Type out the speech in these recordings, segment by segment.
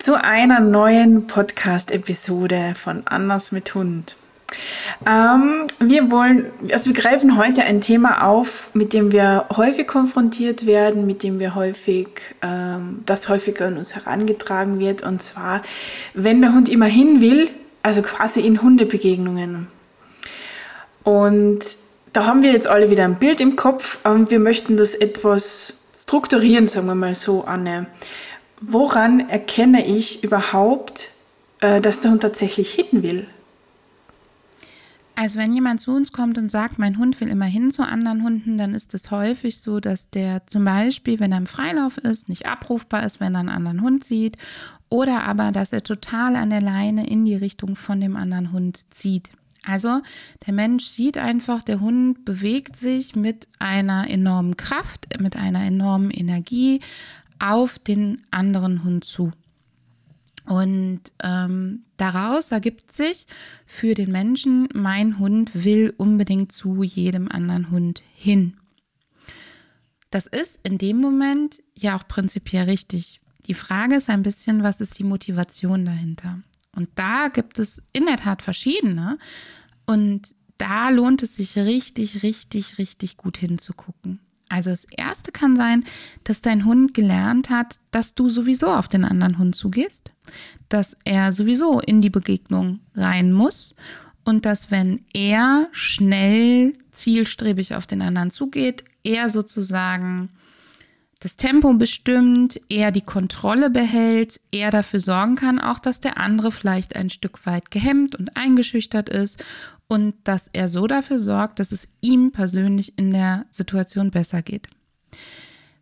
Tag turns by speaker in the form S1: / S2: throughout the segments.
S1: zu einer neuen Podcast-Episode von Anders mit Hund. Ähm, wir wollen, also wir greifen heute ein Thema auf, mit dem wir häufig konfrontiert werden, mit dem wir häufig, ähm, das häufiger an uns herangetragen wird, und zwar, wenn der Hund immer hin will, also quasi in Hundebegegnungen. Und da haben wir jetzt alle wieder ein Bild im Kopf und wir möchten das etwas strukturieren, sagen wir mal so, Anne. Woran erkenne ich überhaupt, äh, dass der Hund tatsächlich hin will?
S2: Also wenn jemand zu uns kommt und sagt, mein Hund will immer hin zu anderen Hunden, dann ist es häufig so, dass der zum Beispiel, wenn er im Freilauf ist, nicht abrufbar ist, wenn er einen anderen Hund sieht, oder aber, dass er total an der Leine in die Richtung von dem anderen Hund zieht. Also der Mensch sieht einfach, der Hund bewegt sich mit einer enormen Kraft, mit einer enormen Energie, auf den anderen Hund zu. Und ähm, daraus ergibt sich für den Menschen, mein Hund will unbedingt zu jedem anderen Hund hin. Das ist in dem Moment ja auch prinzipiell richtig. Die Frage ist ein bisschen, was ist die Motivation dahinter? Und da gibt es in der Tat verschiedene. Und da lohnt es sich richtig, richtig, richtig gut hinzugucken. Also das Erste kann sein, dass dein Hund gelernt hat, dass du sowieso auf den anderen Hund zugehst, dass er sowieso in die Begegnung rein muss und dass wenn er schnell zielstrebig auf den anderen zugeht, er sozusagen das Tempo bestimmt, er die Kontrolle behält, er dafür sorgen kann, auch dass der andere vielleicht ein Stück weit gehemmt und eingeschüchtert ist und dass er so dafür sorgt, dass es ihm persönlich in der Situation besser geht.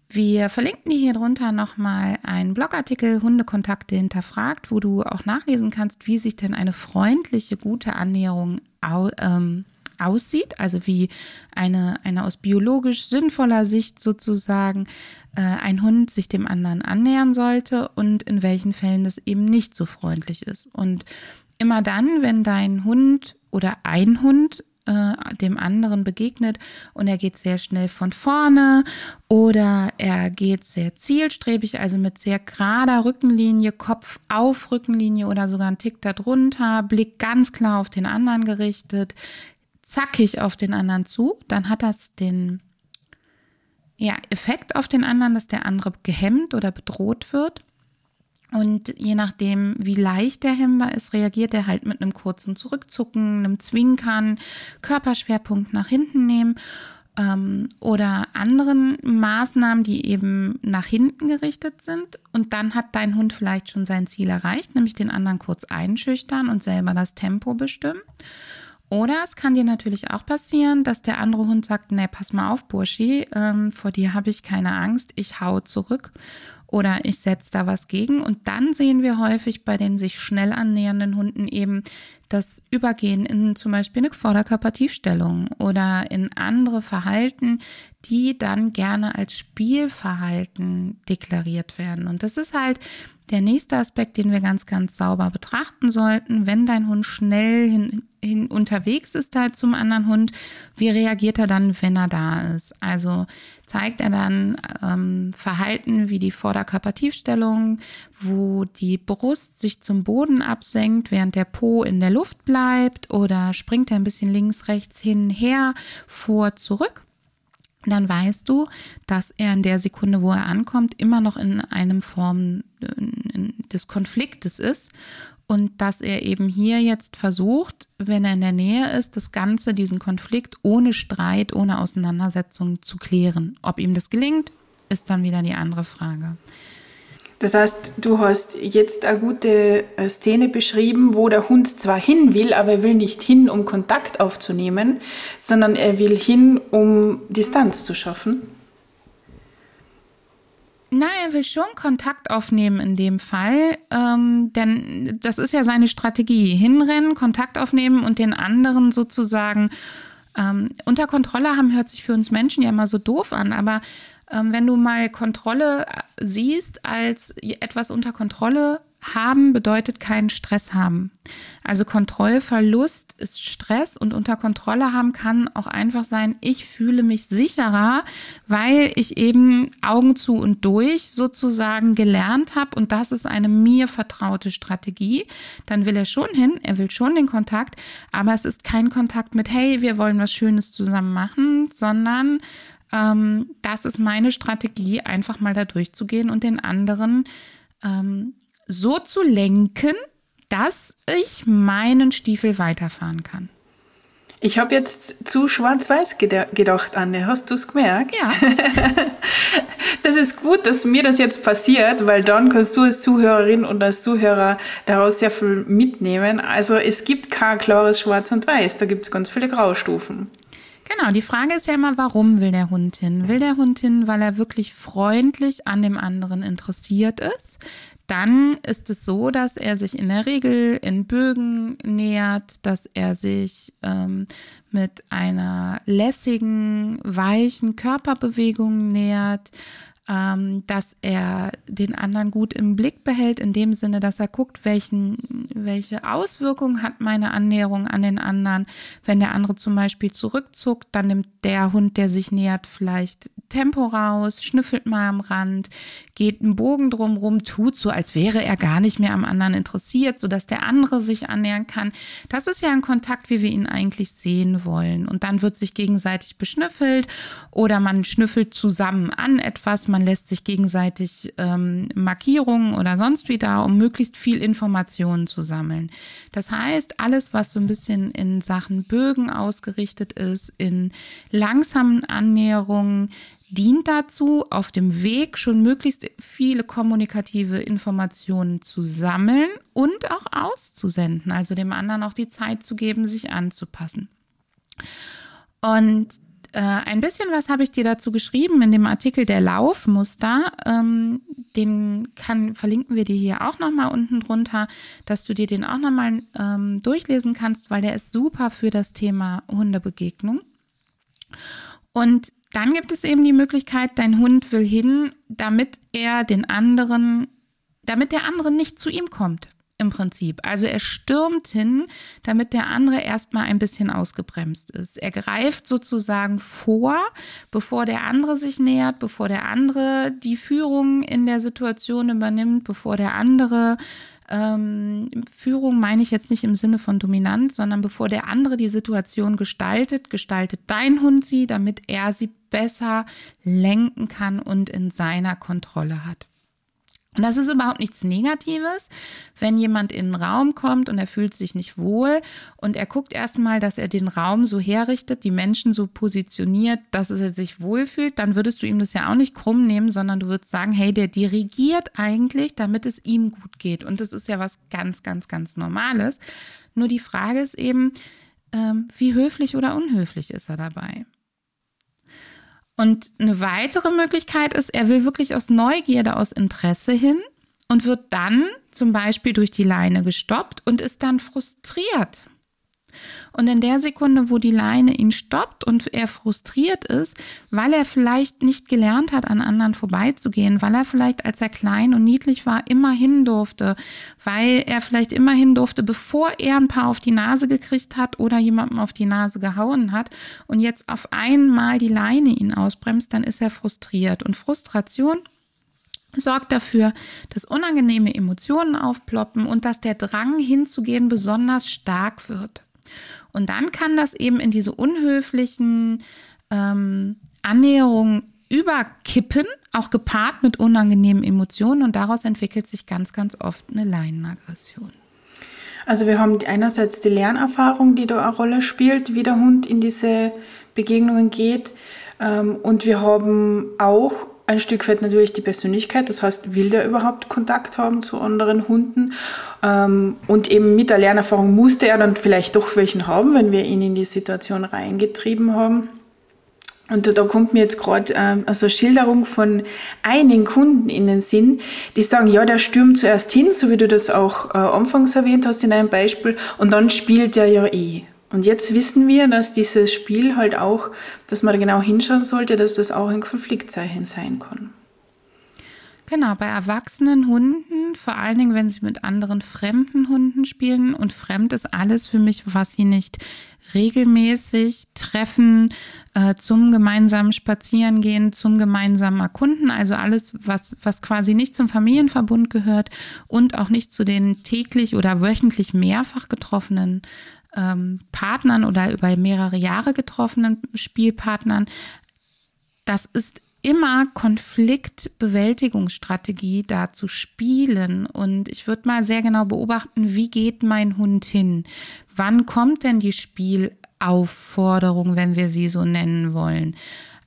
S2: Wir verlinken dir hier drunter nochmal einen Blogartikel Hundekontakte hinterfragt, wo du auch nachlesen kannst, wie sich denn eine freundliche, gute Annäherung au, ähm, aussieht, also wie eine, eine aus biologisch sinnvoller Sicht sozusagen äh, ein Hund sich dem anderen annähern sollte und in welchen Fällen das eben nicht so freundlich ist. Und immer dann, wenn dein Hund oder ein Hund äh, dem anderen begegnet und er geht sehr schnell von vorne oder er geht sehr zielstrebig, also mit sehr gerader Rückenlinie, Kopf auf Rückenlinie oder sogar ein Tick darunter, Blick ganz klar auf den anderen gerichtet, zackig auf den anderen zu, dann hat das den ja, Effekt auf den anderen, dass der andere gehemmt oder bedroht wird. Und je nachdem, wie leicht der hemmbar ist, reagiert er halt mit einem kurzen Zurückzucken, einem Zwinkern, Körperschwerpunkt nach hinten nehmen ähm, oder anderen Maßnahmen, die eben nach hinten gerichtet sind. Und dann hat dein Hund vielleicht schon sein Ziel erreicht, nämlich den anderen kurz einschüchtern und selber das Tempo bestimmen. Oder es kann dir natürlich auch passieren, dass der andere Hund sagt, nee, pass mal auf, Burschi, ähm, vor dir habe ich keine Angst, ich hau zurück oder ich setze da was gegen. Und dann sehen wir häufig bei den sich schnell annähernden Hunden eben das Übergehen in zum Beispiel eine Vorderkörpertiefstellung oder in andere Verhalten, die dann gerne als Spielverhalten deklariert werden. Und das ist halt der nächste Aspekt, den wir ganz, ganz sauber betrachten sollten, wenn dein Hund schnell hin, hin unterwegs ist halt zum anderen Hund, wie reagiert er dann, wenn er da ist? Also zeigt er dann ähm, Verhalten wie die Vorderkörpertiefstellung, wo die Brust sich zum Boden absenkt, während der Po in der Luft bleibt oder springt er ein bisschen links, rechts hin, her, vor, zurück? Dann weißt du, dass er in der Sekunde, wo er ankommt, immer noch in einem Form des Konfliktes ist und dass er eben hier jetzt versucht, wenn er in der Nähe ist, das Ganze, diesen Konflikt ohne Streit, ohne Auseinandersetzung zu klären. Ob ihm das gelingt, ist dann wieder die andere Frage.
S1: Das heißt, du hast jetzt eine gute äh, Szene beschrieben, wo der Hund zwar hin will, aber er will nicht hin, um Kontakt aufzunehmen, sondern er will hin, um Distanz zu schaffen.
S2: Na, er will schon Kontakt aufnehmen in dem Fall, ähm, denn das ist ja seine Strategie. Hinrennen, Kontakt aufnehmen und den anderen sozusagen ähm, unter Kontrolle haben, hört sich für uns Menschen ja immer so doof an, aber ähm, wenn du mal Kontrolle siehst als etwas unter Kontrolle haben bedeutet keinen Stress haben. Also Kontrollverlust ist Stress und unter Kontrolle haben kann auch einfach sein, ich fühle mich sicherer, weil ich eben Augen zu und durch sozusagen gelernt habe und das ist eine mir vertraute Strategie. Dann will er schon hin, er will schon den Kontakt, aber es ist kein Kontakt mit, hey, wir wollen was Schönes zusammen machen, sondern ähm, das ist meine Strategie, einfach mal da durchzugehen und den anderen ähm, so zu lenken, dass ich meinen Stiefel weiterfahren kann.
S1: Ich habe jetzt zu schwarz-weiß gedacht, Anne. Hast du es gemerkt?
S2: Ja.
S1: das ist gut, dass mir das jetzt passiert, weil dann kannst du als Zuhörerin und als Zuhörer daraus sehr viel mitnehmen. Also es gibt kein klares Schwarz und Weiß, da gibt es ganz viele Graustufen.
S2: Genau, die Frage ist ja immer, warum will der Hund hin? Will der Hund hin, weil er wirklich freundlich an dem anderen interessiert ist? Dann ist es so, dass er sich in der Regel in Bögen nähert, dass er sich ähm, mit einer lässigen, weichen Körperbewegung nähert, ähm, dass er den anderen gut im Blick behält, in dem Sinne, dass er guckt, welchen, welche Auswirkungen hat meine Annäherung an den anderen. Wenn der andere zum Beispiel zurückzuckt, dann nimmt der Hund, der sich nähert, vielleicht Tempo raus, schnüffelt mal am Rand, geht einen Bogen drumrum, tut so, als wäre er gar nicht mehr am anderen interessiert, sodass der andere sich annähern kann. Das ist ja ein Kontakt, wie wir ihn eigentlich sehen wollen. Und dann wird sich gegenseitig beschnüffelt oder man schnüffelt zusammen an etwas, man lässt sich gegenseitig ähm, Markierungen oder sonst wie da, um möglichst viel Informationen zu sammeln. Das heißt, alles, was so ein bisschen in Sachen Bögen ausgerichtet ist, in langsamen Annäherungen, dient dazu, auf dem Weg schon möglichst viele kommunikative Informationen zu sammeln und auch auszusenden, also dem anderen auch die Zeit zu geben, sich anzupassen. Und äh, ein bisschen was habe ich dir dazu geschrieben in dem Artikel der Laufmuster. Ähm, den kann, verlinken wir dir hier auch nochmal unten drunter, dass du dir den auch nochmal ähm, durchlesen kannst, weil der ist super für das Thema Hundebegegnung. Und dann gibt es eben die Möglichkeit, dein Hund will hin, damit er den anderen, damit der andere nicht zu ihm kommt im Prinzip. Also er stürmt hin, damit der andere erstmal ein bisschen ausgebremst ist. Er greift sozusagen vor, bevor der andere sich nähert, bevor der andere die Führung in der Situation übernimmt, bevor der andere ähm, Führung meine ich jetzt nicht im Sinne von dominant, sondern bevor der andere die Situation gestaltet, gestaltet dein Hund sie, damit er sie besser lenken kann und in seiner Kontrolle hat. Und das ist überhaupt nichts Negatives, wenn jemand in den Raum kommt und er fühlt sich nicht wohl und er guckt erstmal, dass er den Raum so herrichtet, die Menschen so positioniert, dass er sich wohlfühlt, dann würdest du ihm das ja auch nicht krumm nehmen, sondern du würdest sagen, hey, der dirigiert eigentlich, damit es ihm gut geht. Und das ist ja was ganz, ganz, ganz Normales. Nur die Frage ist eben, ähm, wie höflich oder unhöflich ist er dabei? Und eine weitere Möglichkeit ist, er will wirklich aus Neugierde, aus Interesse hin und wird dann zum Beispiel durch die Leine gestoppt und ist dann frustriert. Und in der Sekunde, wo die Leine ihn stoppt und er frustriert ist, weil er vielleicht nicht gelernt hat, an anderen vorbeizugehen, weil er vielleicht, als er klein und niedlich war, immer hin durfte, weil er vielleicht immer hin durfte, bevor er ein paar auf die Nase gekriegt hat oder jemandem auf die Nase gehauen hat und jetzt auf einmal die Leine ihn ausbremst, dann ist er frustriert. Und Frustration sorgt dafür, dass unangenehme Emotionen aufploppen und dass der Drang hinzugehen besonders stark wird. Und dann kann das eben in diese unhöflichen ähm, Annäherungen überkippen, auch gepaart mit unangenehmen Emotionen. Und daraus entwickelt sich ganz, ganz oft eine Leinenaggression.
S1: Also wir haben einerseits die Lernerfahrung, die da eine Rolle spielt, wie der Hund in diese Begegnungen geht. Ähm, und wir haben auch ein Stück weit natürlich die Persönlichkeit, das heißt, will der überhaupt Kontakt haben zu anderen Hunden? Ähm, und eben mit der Lernerfahrung musste er dann vielleicht doch welchen haben, wenn wir ihn in die Situation reingetrieben haben. Und da, kommt mir jetzt gerade ähm, also Schilderung von einigen Kunden in den Sinn, die sagen, ja, der stürmt zuerst hin, so wie du das auch äh, anfangs erwähnt hast in einem Beispiel, und dann spielt er ja eh. Und jetzt wissen wir, dass dieses Spiel halt auch, dass man genau hinschauen sollte, dass das auch ein Konfliktzeichen sein kann.
S2: Genau, bei erwachsenen Hunden, vor allen Dingen, wenn sie mit anderen fremden Hunden spielen. Und fremd ist alles für mich, was sie nicht regelmäßig treffen, äh, zum gemeinsamen Spazierengehen, zum gemeinsamen Erkunden. Also alles, was, was quasi nicht zum Familienverbund gehört und auch nicht zu den täglich oder wöchentlich mehrfach getroffenen ähm, Partnern oder über mehrere Jahre getroffenen Spielpartnern. Das ist immer Konfliktbewältigungsstrategie da zu spielen. Und ich würde mal sehr genau beobachten, wie geht mein Hund hin? Wann kommt denn die Spielaufforderung, wenn wir sie so nennen wollen?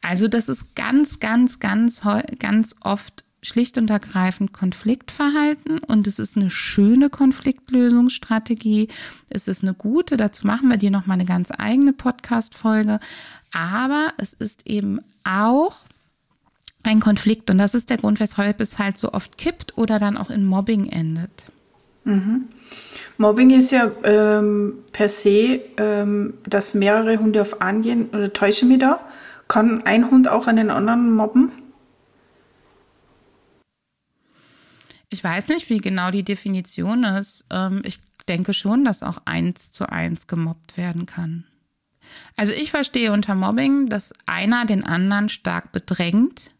S2: Also das ist ganz, ganz, ganz, ganz oft schlicht und ergreifend Konfliktverhalten und es ist eine schöne Konfliktlösungsstrategie. Es ist eine gute, dazu machen wir dir nochmal eine ganz eigene Podcast-Folge. Aber es ist eben auch ein Konflikt. Und das ist der Grund, weshalb es halt so oft kippt oder dann auch in Mobbing endet.
S1: Mhm. Mobbing ist ja ähm, per se, ähm, dass mehrere Hunde auf angehen, oder täusche mich da? Kann ein Hund auch einen anderen mobben?
S2: Ich weiß nicht, wie genau die Definition ist. Ähm, ich denke schon, dass auch eins zu eins gemobbt werden kann. Also ich verstehe unter Mobbing, dass einer den anderen stark bedrängt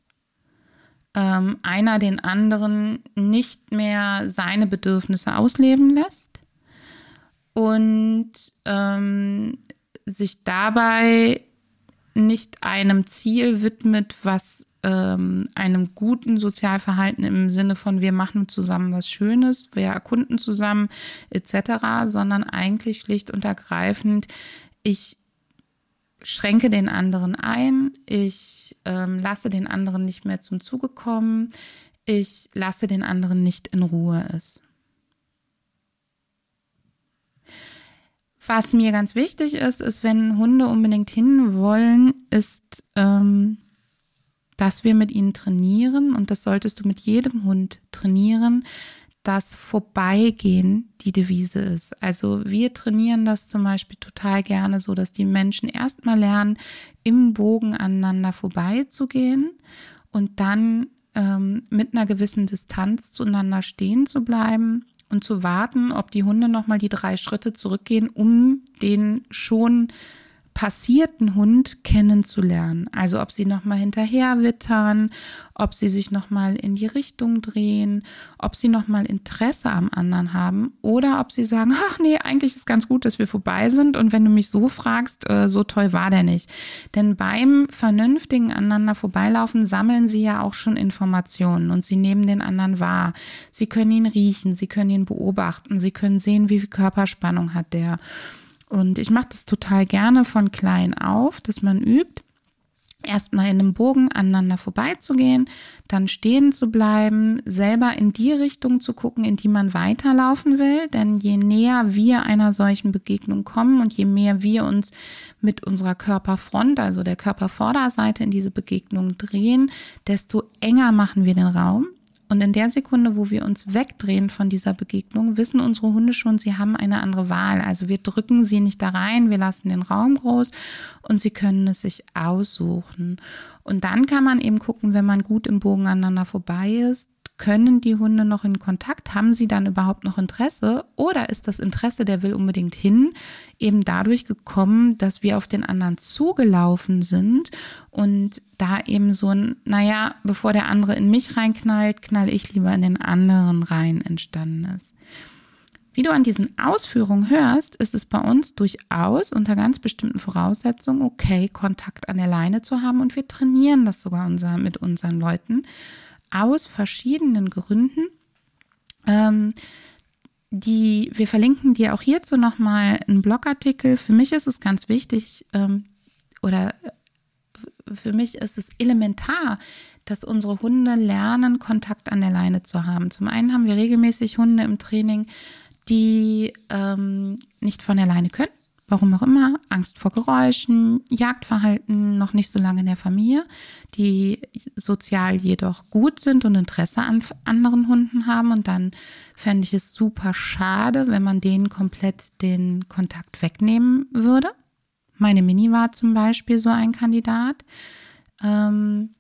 S2: ähm, einer den anderen nicht mehr seine Bedürfnisse ausleben lässt und ähm, sich dabei nicht einem Ziel widmet, was ähm, einem guten Sozialverhalten im Sinne von wir machen zusammen was Schönes, wir erkunden zusammen etc., sondern eigentlich schlicht und ergreifend, ich schränke den anderen ein, ich ähm, lasse den anderen nicht mehr zum Zuge kommen, ich lasse den anderen nicht in Ruhe ist. Was mir ganz wichtig ist, ist, wenn Hunde unbedingt hin wollen, ist, ähm, dass wir mit ihnen trainieren und das solltest du mit jedem Hund trainieren, dass Vorbeigehen die Devise ist. Also wir trainieren das zum Beispiel total gerne so, dass die Menschen erstmal lernen, im Bogen aneinander vorbeizugehen und dann ähm, mit einer gewissen Distanz zueinander stehen zu bleiben und zu warten, ob die Hunde nochmal die drei Schritte zurückgehen, um den schon passierten Hund kennenzulernen. Also ob sie nochmal hinterher wittern, ob sie sich nochmal in die Richtung drehen, ob sie nochmal Interesse am anderen haben oder ob sie sagen, ach nee, eigentlich ist ganz gut, dass wir vorbei sind und wenn du mich so fragst, äh, so toll war der nicht. Denn beim vernünftigen aneinander vorbeilaufen sammeln sie ja auch schon Informationen und sie nehmen den anderen wahr. Sie können ihn riechen, sie können ihn beobachten, sie können sehen, wie viel Körperspannung hat der. Und ich mache das total gerne von klein auf, dass man übt, erstmal in einem Bogen aneinander vorbeizugehen, dann stehen zu bleiben, selber in die Richtung zu gucken, in die man weiterlaufen will. Denn je näher wir einer solchen Begegnung kommen und je mehr wir uns mit unserer Körperfront, also der Körpervorderseite in diese Begegnung drehen, desto enger machen wir den Raum. Und in der Sekunde, wo wir uns wegdrehen von dieser Begegnung, wissen unsere Hunde schon, sie haben eine andere Wahl. Also wir drücken sie nicht da rein, wir lassen den Raum groß und sie können es sich aussuchen. Und dann kann man eben gucken, wenn man gut im Bogen aneinander vorbei ist, können die Hunde noch in Kontakt? Haben sie dann überhaupt noch Interesse? Oder ist das Interesse, der will unbedingt hin, eben dadurch gekommen, dass wir auf den anderen zugelaufen sind und da eben so ein, naja, bevor der andere in mich reinknallt, knall ich lieber in den anderen rein entstanden ist. Wie du an diesen Ausführungen hörst, ist es bei uns durchaus unter ganz bestimmten Voraussetzungen okay, Kontakt an der Leine zu haben und wir trainieren das sogar unser, mit unseren Leuten aus verschiedenen Gründen. Ähm, die, wir verlinken dir auch hierzu nochmal einen Blogartikel. Für mich ist es ganz wichtig ähm, oder äh, für mich ist es elementar, dass unsere Hunde lernen, Kontakt an der Leine zu haben. Zum einen haben wir regelmäßig Hunde im Training, die ähm, nicht von der Leine können warum auch immer, Angst vor Geräuschen, Jagdverhalten, noch nicht so lange in der Familie, die sozial jedoch gut sind und Interesse an anderen Hunden haben. Und dann fände ich es super schade, wenn man denen komplett den Kontakt wegnehmen würde. Meine Mini war zum Beispiel so ein Kandidat. Ähm,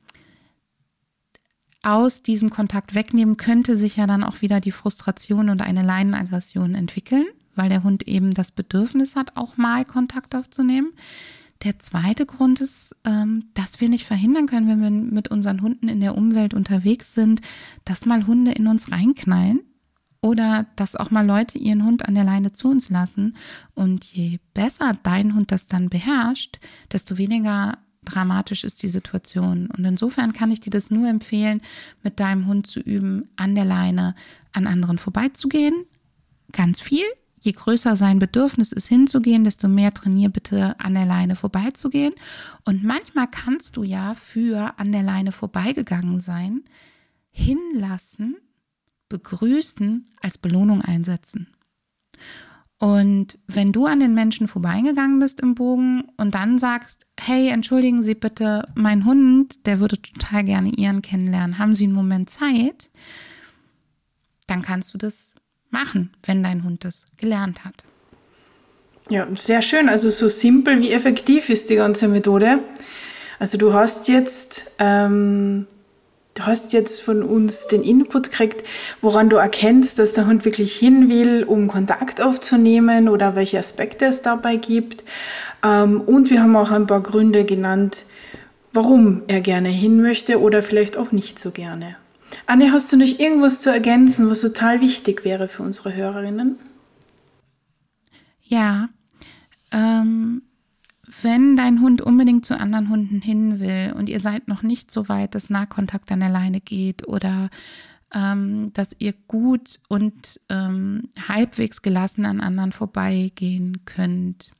S2: aus diesem Kontakt wegnehmen könnte sich ja dann auch wieder die Frustration und eine Leinenaggression entwickeln weil der Hund eben das Bedürfnis hat, auch mal Kontakt aufzunehmen. Der zweite Grund ist, ähm, dass wir nicht verhindern können, wenn wir mit unseren Hunden in der Umwelt unterwegs sind, dass mal Hunde in uns reinknallen oder dass auch mal Leute ihren Hund an der Leine zu uns lassen. Und je besser dein Hund das dann beherrscht, desto weniger dramatisch ist die Situation. Und insofern kann ich dir das nur empfehlen, mit deinem Hund zu üben, an der Leine an anderen vorbeizugehen. Ganz viel, je größer sein Bedürfnis ist, hinzugehen, desto mehr trainier bitte an der Leine vorbeizugehen. Und manchmal kannst du ja für an der Leine vorbeigegangen sein, hinlassen, begrüßen, als Belohnung einsetzen. Und wenn du an den Menschen vorbeigegangen bist im Bogen und dann sagst, hey, entschuldigen Sie bitte, mein Hund, der würde total gerne Ihren kennenlernen, haben Sie einen Moment Zeit? Dann kannst du das machen, wenn dein Hund das gelernt hat.
S1: Ja, sehr schön. Also so simpel wie effektiv ist die ganze Methode. Also du hast jetzt, ähm, du hast jetzt von uns den Input gekriegt, woran du erkennst, dass der Hund wirklich hin will, um Kontakt aufzunehmen oder welche Aspekte es dabei gibt. Ähm, und wir haben auch ein paar Gründe genannt, warum er gerne hin möchte oder vielleicht auch nicht so gerne. Anne, hast du nicht irgendwas zu ergänzen, was total wichtig wäre für unsere Hörerinnen?
S2: Ja, ähm, wenn dein Hund unbedingt zu anderen Hunden hin will und ihr seid noch nicht so weit, dass Nahkontakt an alleine geht oder ähm, dass ihr gut und ähm, halbwegs gelassen an anderen vorbeigehen könnt,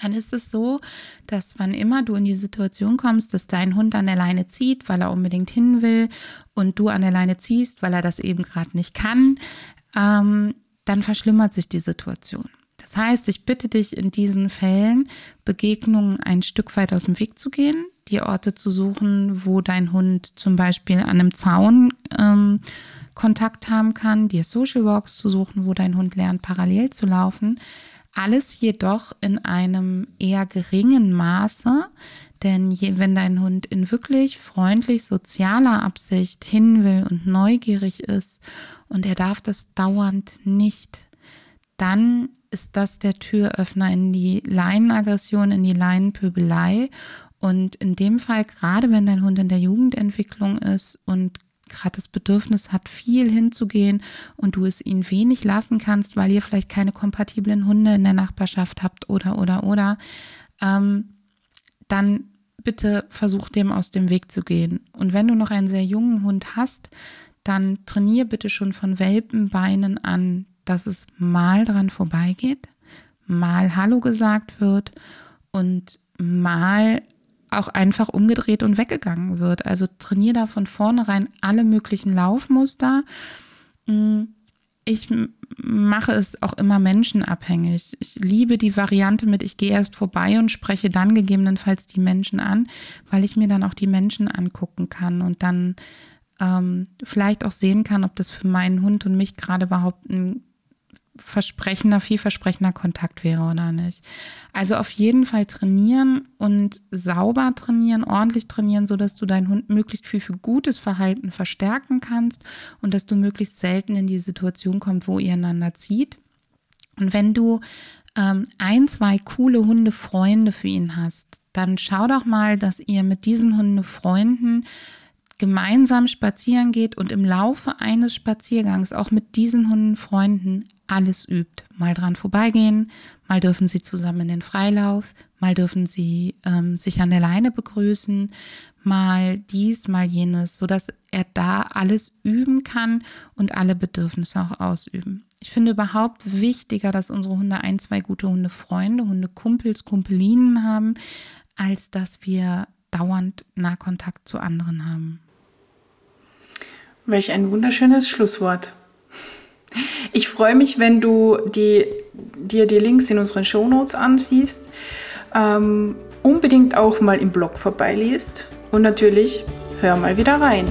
S2: dann ist es so, dass wann immer du in die Situation kommst, dass dein Hund an der Leine zieht, weil er unbedingt hin will und du an der Leine ziehst, weil er das eben gerade nicht kann, ähm, dann verschlimmert sich die Situation. Das heißt, ich bitte dich in diesen Fällen, Begegnungen ein Stück weit aus dem Weg zu gehen, die Orte zu suchen, wo dein Hund zum Beispiel an einem Zaun ähm, Kontakt haben kann, dir Social Walks zu suchen, wo dein Hund lernt, parallel zu laufen alles jedoch in einem eher geringen Maße, denn je, wenn dein Hund in wirklich freundlich sozialer Absicht hin will und neugierig ist und er darf das dauernd nicht, dann ist das der Türöffner in die Leinenaggression, in die Leinenpöbelei. Und in dem Fall, gerade wenn dein Hund in der Jugendentwicklung ist und gerade das Bedürfnis hat, viel hinzugehen und du es ihn wenig lassen kannst, weil ihr vielleicht keine kompatiblen Hunde in der Nachbarschaft habt oder oder oder, ähm, dann bitte versuch dem aus dem Weg zu gehen. Und wenn du noch einen sehr jungen Hund hast, dann trainier bitte schon von Welpenbeinen an, dass es mal dran vorbeigeht, mal Hallo gesagt wird und mal auch einfach umgedreht und weggegangen wird. Also trainiere da von vornherein alle möglichen Laufmuster. Mm, ich mache es auch immer menschenabhängig. Ich liebe die Variante mit, ich gehe erst vorbei und spreche dann gegebenenfalls die Menschen an, weil ich mir dann auch die Menschen angucken kann und dann ähm, vielleicht auch sehen kann, ob das für meinen Hund und mich gerade überhaupt ein versprechender, vielversprechender Kontakt wäre oder nicht. Also auf jeden Fall trainieren und sauber trainieren, ordentlich trainieren, sodass du deinen Hund möglichst viel für gutes Verhalten verstärken kannst und dass du möglichst selten in die Situation kommst, wo ihr einander zieht. Und wenn du ähm, ein, zwei coole Hundefreunde für ihn hast, dann schau doch mal, dass ihr mit diesen Hundefreunden gemeinsam spazieren geht und im Laufe eines Spaziergangs auch mit diesen Hundenfreunden alles übt. Mal dran vorbeigehen, mal dürfen sie zusammen in den Freilauf, mal dürfen sie ähm, sich an der Leine begrüßen, mal dies, mal jenes, sodass er da alles üben kann und alle Bedürfnisse auch ausüben. Ich finde überhaupt wichtiger, dass unsere Hunde ein, zwei gute Hundefreunde, Hundekumpels, Kumpelinen haben, als dass wir dauernd Nahkontakt zu anderen haben.
S1: Welch ein wunderschönes Schlusswort. Ich freue mich, wenn du die, dir die Links in unseren Shownotes ansiehst. Ähm, unbedingt auch mal im Blog vorbeiliest und natürlich hör mal wieder rein.